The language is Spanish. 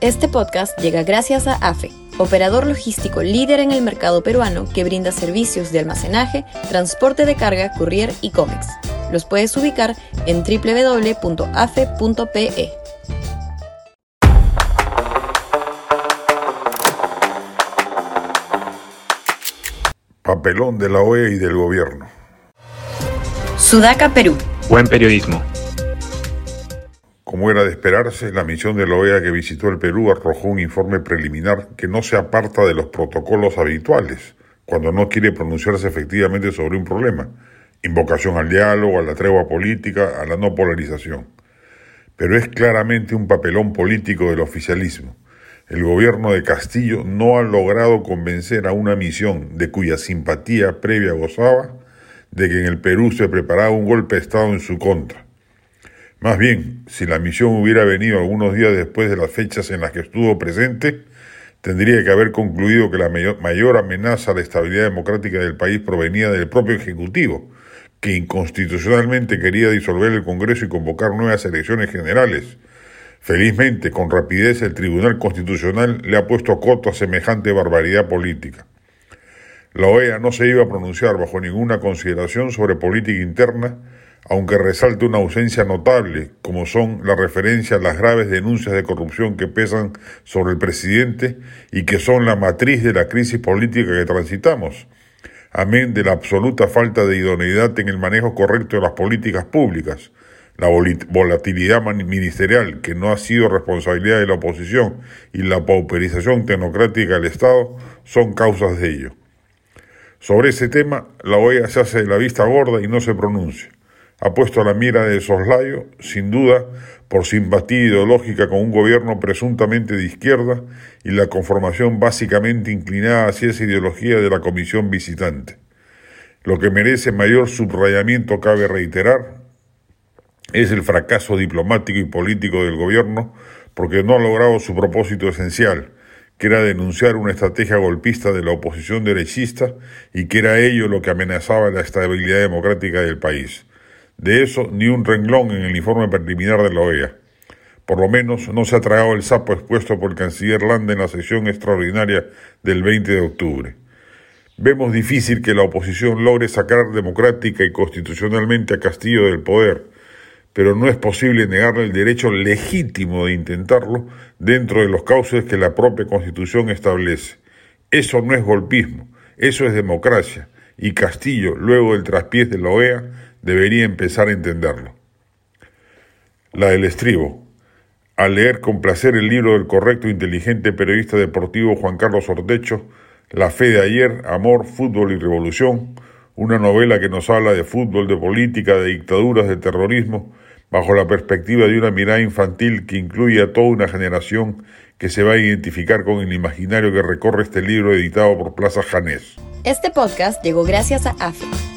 Este podcast llega gracias a AFE, operador logístico líder en el mercado peruano que brinda servicios de almacenaje, transporte de carga, courier y cómics. Los puedes ubicar en www.afe.pe. Papelón de la OEA y del gobierno. Sudaca, Perú. Buen periodismo. Como era de esperarse, la misión de la OEA que visitó el Perú arrojó un informe preliminar que no se aparta de los protocolos habituales cuando no quiere pronunciarse efectivamente sobre un problema. Invocación al diálogo, a la tregua política, a la no polarización. Pero es claramente un papelón político del oficialismo. El gobierno de Castillo no ha logrado convencer a una misión de cuya simpatía previa gozaba de que en el Perú se preparaba un golpe de Estado en su contra. Más bien, si la misión hubiera venido algunos días después de las fechas en las que estuvo presente, tendría que haber concluido que la mayor, amenaza a la estabilidad democrática del país provenía del propio Ejecutivo, que inconstitucionalmente quería disolver el Congreso y convocar nuevas elecciones generales. Felizmente, con rapidez, el Tribunal Constitucional le ha puesto coto a semejante barbaridad política. La OEA no se iba a pronunciar bajo ninguna consideración sobre política interna, aunque resalte una ausencia notable, como son la referencia a las graves denuncias de corrupción que pesan sobre el presidente y que son la matriz de la crisis política que transitamos, amén de la absoluta falta de idoneidad en el manejo correcto de las políticas públicas, la volatilidad ministerial, que no ha sido responsabilidad de la oposición, y la pauperización tecnocrática del Estado son causas de ello. Sobre ese tema, la OEA se hace de la vista gorda y no se pronuncia. Ha puesto la mira de soslayo, sin duda, por simpatía ideológica con un gobierno presuntamente de izquierda y la conformación básicamente inclinada hacia esa ideología de la comisión visitante. Lo que merece mayor subrayamiento, cabe reiterar, es el fracaso diplomático y político del gobierno porque no ha logrado su propósito esencial, que era denunciar una estrategia golpista de la oposición derechista y que era ello lo que amenazaba la estabilidad democrática del país. De eso ni un renglón en el informe preliminar de la OEA. Por lo menos no se ha tragado el sapo expuesto por el canciller Landa en la sesión extraordinaria del 20 de octubre. Vemos difícil que la oposición logre sacar democrática y constitucionalmente a Castillo del poder, pero no es posible negarle el derecho legítimo de intentarlo dentro de los cauces que la propia Constitución establece. Eso no es golpismo, eso es democracia, y Castillo, luego del traspiés de la OEA, debería empezar a entenderlo. La del estribo. Al leer con placer el libro del correcto e inteligente periodista deportivo Juan Carlos Ortecho, La fe de ayer, amor, fútbol y revolución, una novela que nos habla de fútbol, de política, de dictaduras, de terrorismo, bajo la perspectiva de una mirada infantil que incluye a toda una generación que se va a identificar con el imaginario que recorre este libro editado por Plaza Janés. Este podcast llegó gracias a AFE,